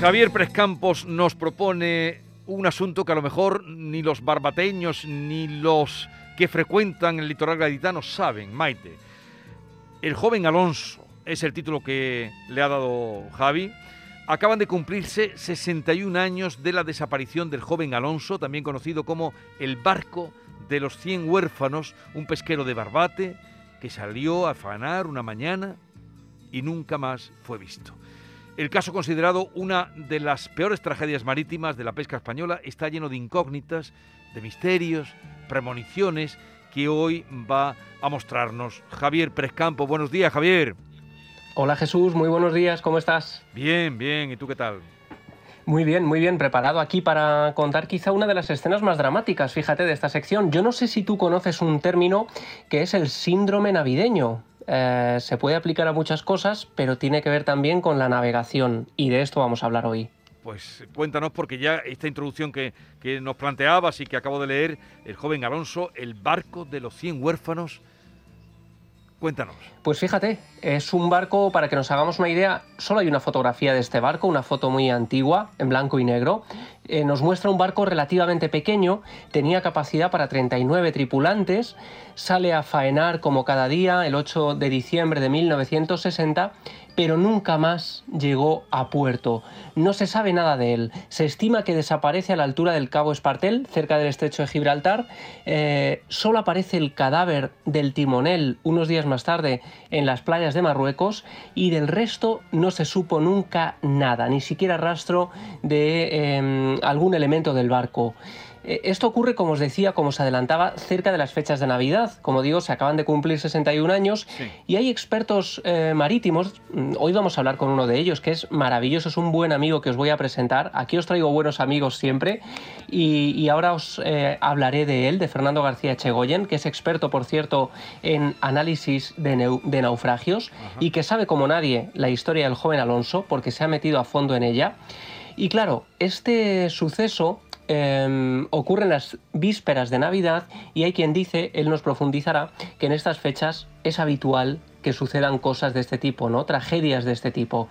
Javier Prescampos nos propone un asunto que a lo mejor ni los barbateños ni los que frecuentan el litoral gaditano saben, Maite. El joven Alonso es el título que le ha dado Javi. Acaban de cumplirse 61 años de la desaparición del joven Alonso, también conocido como el barco de los 100 huérfanos, un pesquero de Barbate que salió a afanar una mañana y nunca más fue visto. El caso considerado una de las peores tragedias marítimas de la pesca española está lleno de incógnitas, de misterios, premoniciones que hoy va a mostrarnos Javier Prescampo. Buenos días, Javier. Hola Jesús, muy buenos días, ¿cómo estás? Bien, bien, ¿y tú qué tal? Muy bien, muy bien, preparado aquí para contar quizá una de las escenas más dramáticas, fíjate, de esta sección. Yo no sé si tú conoces un término que es el síndrome navideño. Eh, se puede aplicar a muchas cosas, pero tiene que ver también con la navegación y de esto vamos a hablar hoy. Pues cuéntanos, porque ya esta introducción que, que nos planteabas y que acabo de leer, el joven Alonso, el barco de los 100 huérfanos, Cuéntanos. Pues fíjate, es un barco, para que nos hagamos una idea, solo hay una fotografía de este barco, una foto muy antigua, en blanco y negro. Eh, nos muestra un barco relativamente pequeño, tenía capacidad para 39 tripulantes, sale a faenar como cada día el 8 de diciembre de 1960 pero nunca más llegó a puerto. No se sabe nada de él. Se estima que desaparece a la altura del Cabo Espartel, cerca del estrecho de Gibraltar. Eh, solo aparece el cadáver del timonel unos días más tarde en las playas de Marruecos y del resto no se supo nunca nada, ni siquiera rastro de em, algún elemento del barco. Eh, esto ocurre, como os decía, como os adelantaba, cerca de las fechas de Navidad. Como digo, se acaban de cumplir 61 años y hay expertos eh, marítimos. Mm, hoy vamos a hablar con uno de ellos, que es maravilloso, es un buen amigo que os voy a presentar. Aquí os traigo buenos amigos siempre y, ahora os eh, hablaré de él, de Fernando García Chegoyen, que es experto, por cierto, en análisis de, naufragios y que sabe como nadie la historia del joven Alonso porque se ha metido a fondo en ella. Y claro, este suceso Em, ocurren las vísperas de Navidad y hay quien dice, él nos profundizará, que en estas fechas es habitual que sucedan cosas de este tipo, ¿no? Tragedias de este tipo.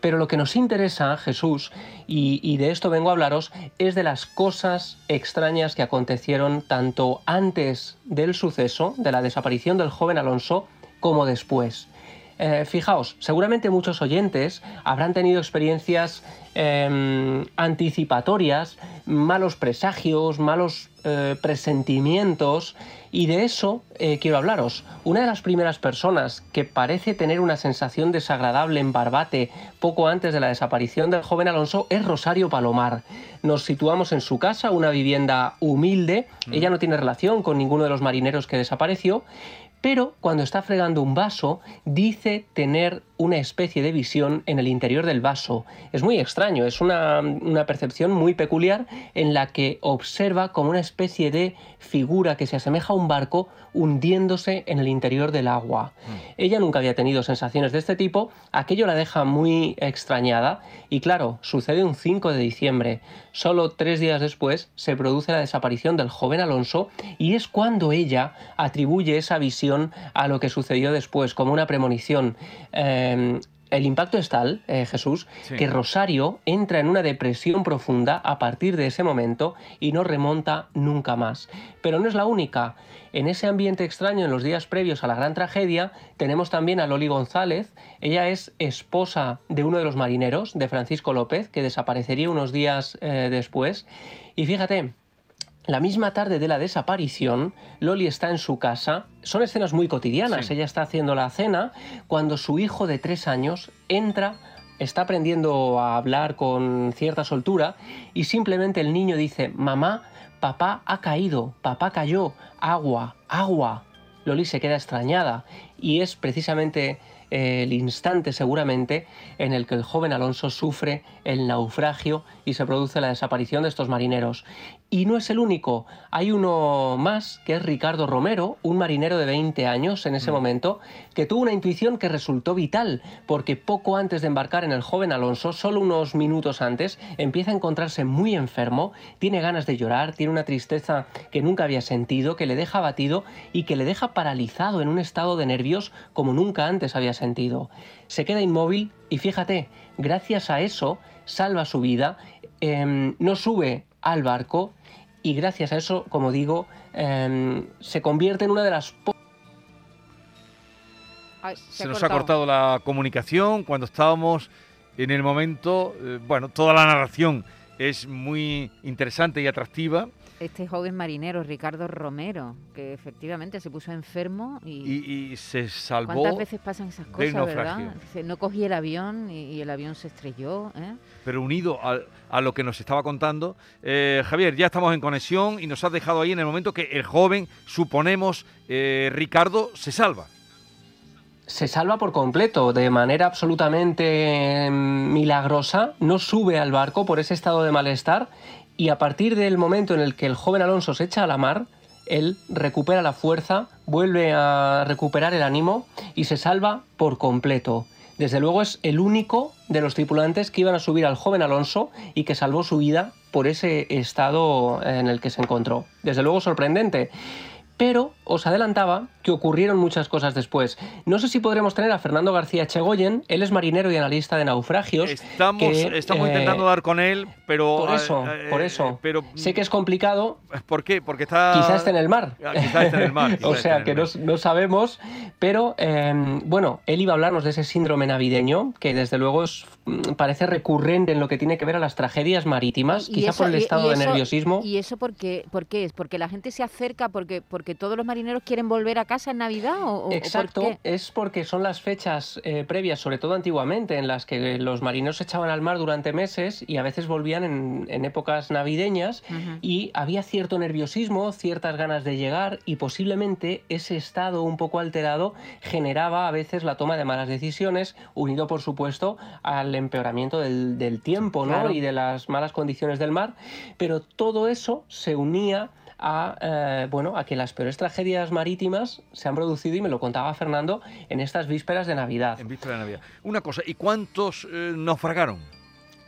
Pero lo que nos interesa, Jesús, y, y, de esto vengo a hablaros, es de las cosas extrañas que acontecieron tanto antes del suceso, de la desaparición del joven Alonso, como después. Eh, fijaos, seguramente muchos oyentes habrán tenido experiencias em, anticipatorias, malos presagios, malos eh, presentimientos, y de eso eh, quiero hablaros. Una de las primeras personas que parece tener una sensación desagradable en Barbate poco antes de la desaparición del joven Alonso es Rosario Palomar. Nos situamos en su casa, una vivienda humilde. Mm. Ella no tiene relación con ninguno de los marineros que desapareció pero cuando está fregando un vaso dice tener una especie de visión en el interior del vaso. Es muy extraño, es una, percepción muy peculiar en la que observa como una especie de figura que se asemeja a un barco hundiéndose en el interior del agua. Mm. Ella nunca había tenido sensaciones de este tipo, aquello la deja muy extrañada y claro, sucede un 5 de diciembre. Solo tres días después se produce la desaparición del joven Alonso y es cuando ella atribuye esa visión a lo que sucedió después, como una premonición. Em, el impacto es tal, eh, Jesús, que Rosario entra en una depresión profunda a partir de ese momento y no remonta nunca más. Pero no es la única. En ese ambiente extraño, en los días previos a la gran tragedia, tenemos también a Loli González. Ella es esposa de uno de los marineros, de Francisco López, que desaparecería unos días eh, después. Y fíjate, la misma tarde de la desaparición, Loli está en su casa. Son escenas muy cotidianas. Ella está haciendo la cena cuando su hijo de tres años entra, está aprendiendo a hablar con cierta soltura y simplemente el niño dice, mamá, papá ha caído, papá cayó, agua, agua. Loli se queda extrañada y es precisamente el instante seguramente en el que el joven Alonso sufre el naufragio y se produce la desaparición de estos marineros. Y no es el único, hay uno más que es Ricardo Romero, un marinero de 20 años en ese mm. momento, que tuvo una intuición que resultó vital, porque poco antes de embarcar en el joven Alonso, solo unos minutos antes, empieza a encontrarse muy enfermo, tiene ganas de llorar, tiene una tristeza que nunca había sentido, que le deja abatido y que le deja paralizado en un estado de nervios como nunca antes había sentido. Se queda inmóvil y fíjate, gracias a eso salva su vida, em, no sube al barco y gracias a eso, como digo, em, se convierte en una de las... se, nos ha cortado la comunicación cuando estábamos en el momento, eh, bueno, toda la narración es muy interesante y atractiva este joven marinero, Ricardo Romero, que efectivamente se puso enfermo y, se salvó. ¿Cuántas veces pasan esas cosas, verdad? No cogí el avión y, el avión se estrelló. ¿eh? Pero unido a, lo que nos estaba contando, eh, Javier, ya estamos en conexión y nos has dejado ahí en el momento que el joven, suponemos, eh, Ricardo, se salva se salva por completo, de manera absolutamente mm, milagrosa, no sube al barco por ese estado de malestar y a partir del momento en el que el joven Alonso se echa a la mar, él recupera la fuerza, vuelve a recuperar el ánimo y se salva por completo. Desde luego es el único de los tripulantes que iban a subir al joven Alonso y que salvó su vida por ese estado en el que se encontró. Desde luego sorprendente. Pero os adelantaba que ocurrieron muchas cosas después. No sé si podremos tener a Fernando García Chegoyen, él es marinero y analista de naufragios. Estamos, estamos intentando eh, dar con él, pero... Por eso, eh, por eso. Eh, pero, sé que es complicado. ¿Por qué? Porque está... Quizás esté en el mar. Ah, quizás esté en el mar. o sea, que no, sabemos, pero em, bueno, él iba a hablarnos de ese síndrome navideño, que desde luego mm, parece recurrente en lo que tiene que ver a las tragedias marítimas, quizá por el estado de nerviosismo. ¿Y eso por qué, por qué es? ¿Porque la gente se acerca porque, porque todos los marineros quieren volver a casa en Navidad? O, Exacto, es porque son las fechas eh, previas, sobre todo antiguamente, en las que los marineros se echaban al mar durante meses y a veces volvían en, épocas navideñas y había cierto nerviosismo, ciertas ganas de llegar y posiblemente ese estado un poco alterado generaba a veces la toma de malas decisiones, unido por supuesto al empeoramiento del, tiempo ¿no? y de las malas condiciones del mar, pero todo eso se unía a, eh, bueno, a que las peores tragedias marítimas se han producido, y me lo contaba Fernando, en estas vísperas de Navidad. En vísperas de Navidad. Una cosa, ¿y cuántos eh, naufragaron?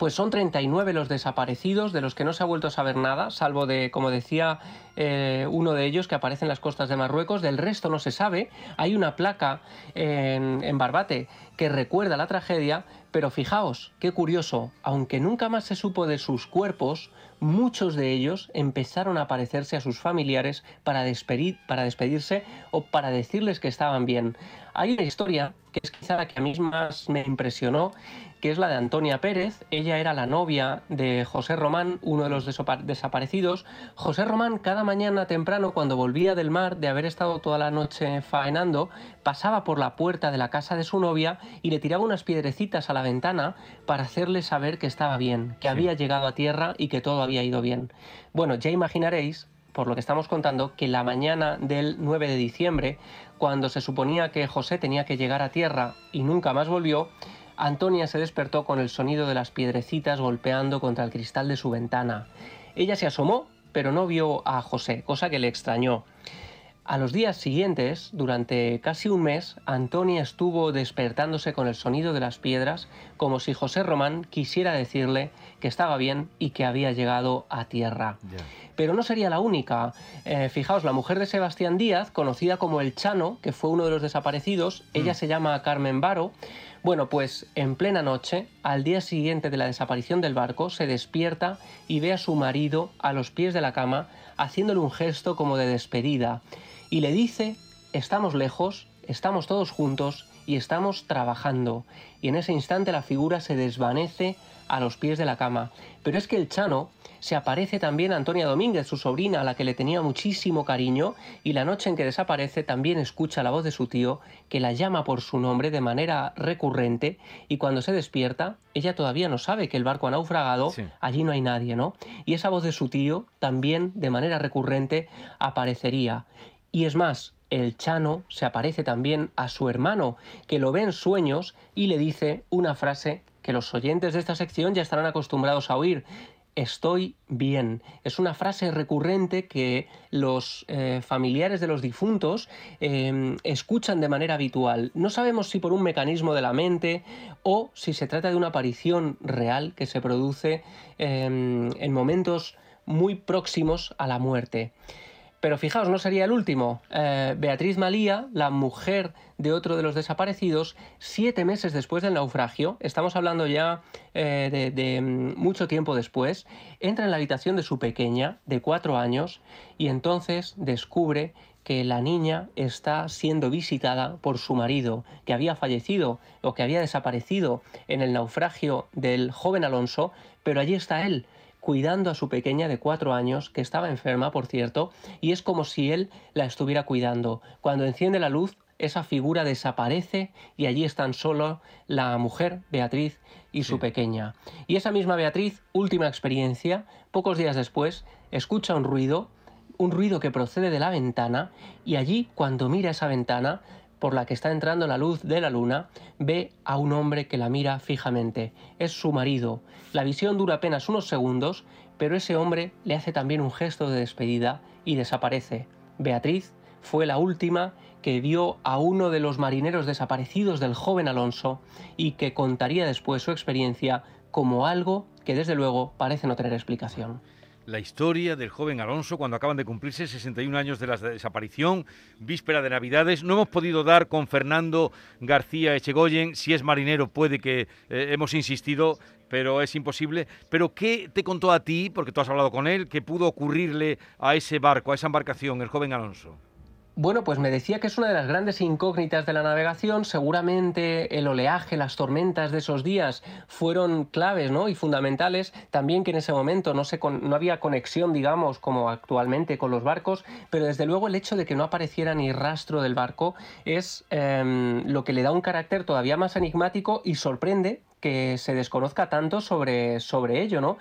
Pues son 39 los desaparecidos, de los que no se ha vuelto a saber nada, salvo de, como decía eh, uno de ellos, que aparece en las costas de Marruecos. Del resto no se sabe. Hay una placa en, Barbate que recuerda la tragedia, pero fijaos, qué curioso, aunque nunca más se supo de sus cuerpos, muchos de ellos empezaron a aparecerse a sus familiares para, despedir, para despedirse o para decirles que estaban bien. Hay una historia que es quizá la que a mí más me impresionó, que es la de Antonia Pérez. Ella era la novia de José Román, uno de los desaparecidos. José Román cada mañana temprano, cuando volvía del mar, de haber estado toda la noche faenando, pasaba por la puerta de la casa de su novia y le tiraba unas piedrecitas a la ventana para hacerle saber que estaba bien, que había llegado a tierra y que todo había ido bien. Bueno, ya imaginaréis por lo que estamos contando, que la mañana del 9 de diciembre, cuando se suponía que José tenía que llegar a tierra y nunca más volvió, Antonia se despertó con el sonido de las piedrecitas golpeando contra el cristal de su ventana. Ella se asomó, pero no vio a José, cosa que le extrañó. A los días siguientes, durante casi un mes, Antonia estuvo despertándose con el sonido de las piedras, como si José Román quisiera decirle que estaba bien y que había llegado a tierra. Pero no sería la única. Eh, fijaos, la mujer de Sebastián Díaz, conocida como el Chano, que fue uno de los desaparecidos, ella mm. se llama Carmen Varo. Bueno, pues en plena noche, al día siguiente de la desaparición del barco, se despierta y ve a su marido a los pies de la cama, haciéndole un gesto como de despedida y le dice, estamos lejos, estamos todos juntos y estamos trabajando. Y en ese instante la figura se desvanece a los pies de la cama. Pero es que el Chano se aparece también a Antonia Domínguez, su sobrina, a la que le tenía muchísimo cariño, y la noche en que desaparece también escucha la voz de su tío, que la llama por su nombre de manera recurrente, y cuando se despierta, ella todavía no sabe que el barco ha naufragado, allí no hay nadie, ¿no? Y esa voz de su tío también de manera recurrente aparecería. Y es más, el Chano se aparece también a su hermano, que lo ve en sueños y le dice una frase que los oyentes de esta sección ya estarán acostumbrados a oír. Estoy bien. Es una frase recurrente que los eh, familiares de los difuntos em, escuchan de manera habitual. No sabemos si por un mecanismo de la mente o si se trata de una aparición real que se produce em, en momentos muy próximos a la muerte. Pero fijaos, no sería el último. Eh, Beatriz Malía, la mujer de otro de los desaparecidos, siete meses después del naufragio, estamos hablando ya eh, de, mm, mucho tiempo después, entra en la habitación de su pequeña, de cuatro años, y entonces descubre que la niña está siendo visitada por su marido, que había fallecido o que había desaparecido en el naufragio del joven Alonso, pero allí está él, cuidando a su pequeña de cuatro años, que estaba enferma, por cierto, y es como si él la estuviera cuidando. Cuando enciende la luz, esa figura desaparece y allí están solo la mujer, Beatriz, y su pequeña. Y esa misma Beatriz, última experiencia, pocos días después, escucha un ruido, un ruido que procede de la ventana, y allí, cuando mira esa ventana, por la que está entrando la luz de la luna, ve a un hombre que la mira fijamente. Es su marido. La visión dura apenas unos segundos, pero ese hombre le hace también un gesto de despedida y desaparece. Beatriz fue la última que vio a uno de los marineros desaparecidos del joven Alonso y que contaría después su experiencia como algo que desde luego parece no tener explicación la historia del joven Alonso cuando acaban de cumplirse 61 años de la desaparición, víspera de Navidades. No hemos podido dar con Fernando García Echegoyen, si es marinero puede que eh, hemos insistido, pero es imposible. Pero ¿qué te contó a ti, porque tú has hablado con él, qué pudo ocurrirle a ese barco, a esa embarcación, el joven Alonso? Bueno, pues me decía que es una de las grandes incógnitas de la navegación. Seguramente el oleaje, las tormentas de esos días fueron claves ¿no? y fundamentales. También que en ese momento no, se no había conexión, digamos, como actualmente con los barcos, pero desde luego el hecho de que no apareciera ni rastro del barco es em, lo que le da un carácter todavía más enigmático y sorprende que se desconozca tanto sobre, sobre ello, ¿no?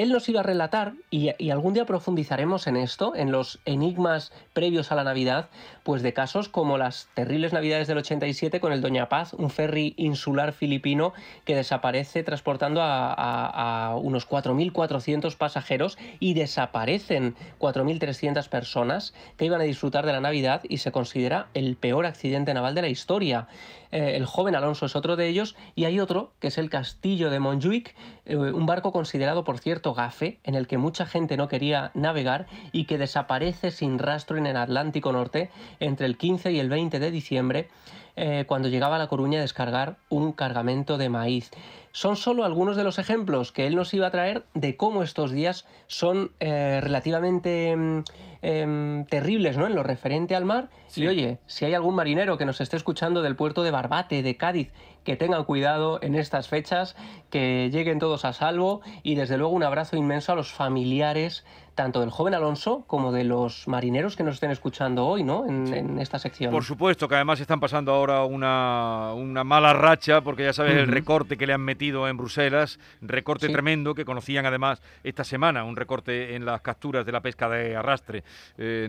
Él nos iba a relatar, y, algún día profundizaremos en esto, en los enigmas previos a la Navidad, pues de casos como las terribles Navidades del 87 con el Doña Paz, un ferry insular filipino que desaparece transportando a, unos 4.400 pasajeros y desaparecen 4.300 personas que iban a disfrutar de la Navidad y se considera el peor accidente naval de la historia. Eh, el joven Alonso es otro de ellos, y hay otro, que es el Castillo de Montjuic, eh, un barco considerado, por cierto, gafe, en el que mucha gente no quería navegar y que desaparece sin rastro en el Atlántico Norte entre el 15 y el 20 de diciembre, eh, cuando llegaba a La Coruña a descargar un cargamento de maíz. Son solo algunos de los ejemplos que él nos iba a traer de cómo estos días son relativamente mm, em, terribles ¿no? en lo referente al mar. Y oye, si hay algún marinero que nos esté escuchando del puerto de Barbate, de Cádiz, que tengan cuidado en estas fechas, que lleguen todos a salvo y desde luego un abrazo inmenso a los familiares tanto del joven Alonso como de los marineros que nos estén escuchando hoy, ¿no? En, esta sección. Por supuesto, que además están pasando ahora una, una mala racha, porque ya sabes el recorte que le han metido en Bruselas, recorte tremendo que conocían además esta semana, un recorte en las capturas de la pesca de arrastre,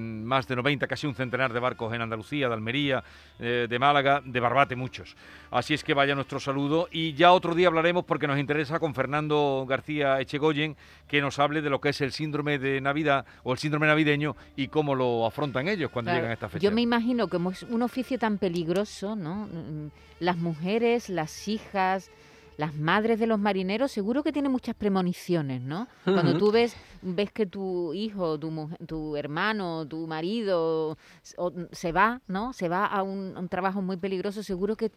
más de 90, casi un centenar de barcos en Andalucía, de Almería, eh, de Málaga, de Barbate muchos. Así es que vaya nuestro saludo y ya otro día hablaremos porque nos interesa con Fernando García Echegoyen que nos hable de lo que es el síndrome de Navidad o el síndrome navideño y cómo lo afrontan ellos cuando llegan a esta fecha. Yo me imagino que es un oficio tan peligroso, ¿no? Mm, las mujeres, las hijas, las madres de los marineros seguro que tienen muchas premoniciones, ¿no? Cuando tú ves ves que tu hijo, tu, tu hermano, tu marido se va, ¿no? Se va a un trabajo muy peligroso, seguro que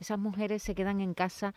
esas mujeres se quedan en casa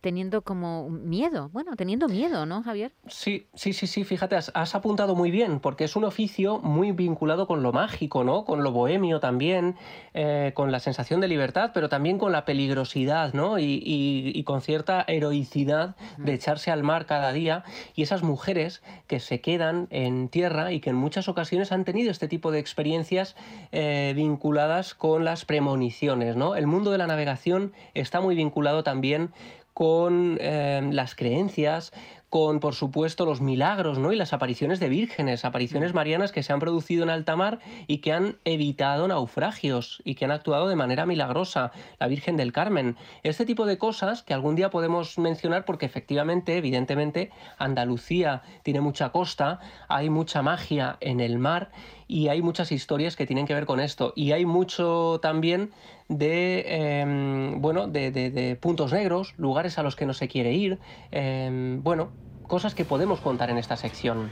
teniendo como miedo, bueno, teniendo miedo, ¿no, Javier? Sí, sí, sí, sí, fíjate, has, apuntado muy bien, porque es un oficio muy vinculado con lo mágico, ¿no? Con lo bohemio también, eh, con la sensación de libertad, pero también con la peligrosidad, ¿no? Y, con cierta heroicidad de echarse al mar cada día, y esas mujeres que se quedan en tierra y que en muchas ocasiones han tenido este tipo de experiencias eh, vinculadas con las premoniciones, ¿no? El mundo de la navegación está muy vinculado también con eh, las creencias, con, por supuesto, los milagros ¿no? y las apariciones de vírgenes, apariciones mm. marianas que se han producido en alta mar y que han evitado naufragios y que han actuado de manera milagrosa, la Virgen del Carmen. Este tipo de cosas que algún día podemos mencionar porque efectivamente, evidentemente, Andalucía tiene mucha costa, hay mucha magia en el mar y hay muchas historias que tienen que ver con esto. Y hay mucho también de, em, bueno, de, puntos negros, lugares a los que no se quiere ir. Em, bueno, cosas que podemos contar en esta sección.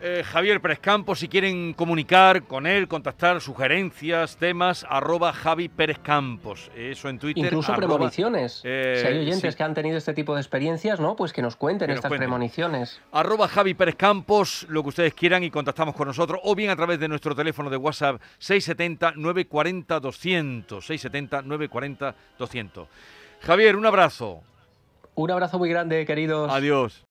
Eh, Javier Pérez Campos, si quieren comunicar con él, contactar, sugerencias, temas, arroba Javi Pérez Campos. Eso en Twitter. Incluso arroba, premoniciones. eh, si hay oyentes sí. que han tenido este tipo de experiencias, ¿no? Pues que nos cuenten Que nos estas cuenten. premoniciones. Arroba Javi Pérez Campos, lo que ustedes quieran y contactamos con nosotros, o bien a través de nuestro teléfono de WhatsApp 670-940-200. 670-940-200. Javier, un abrazo. Un abrazo muy grande, queridos. Adiós.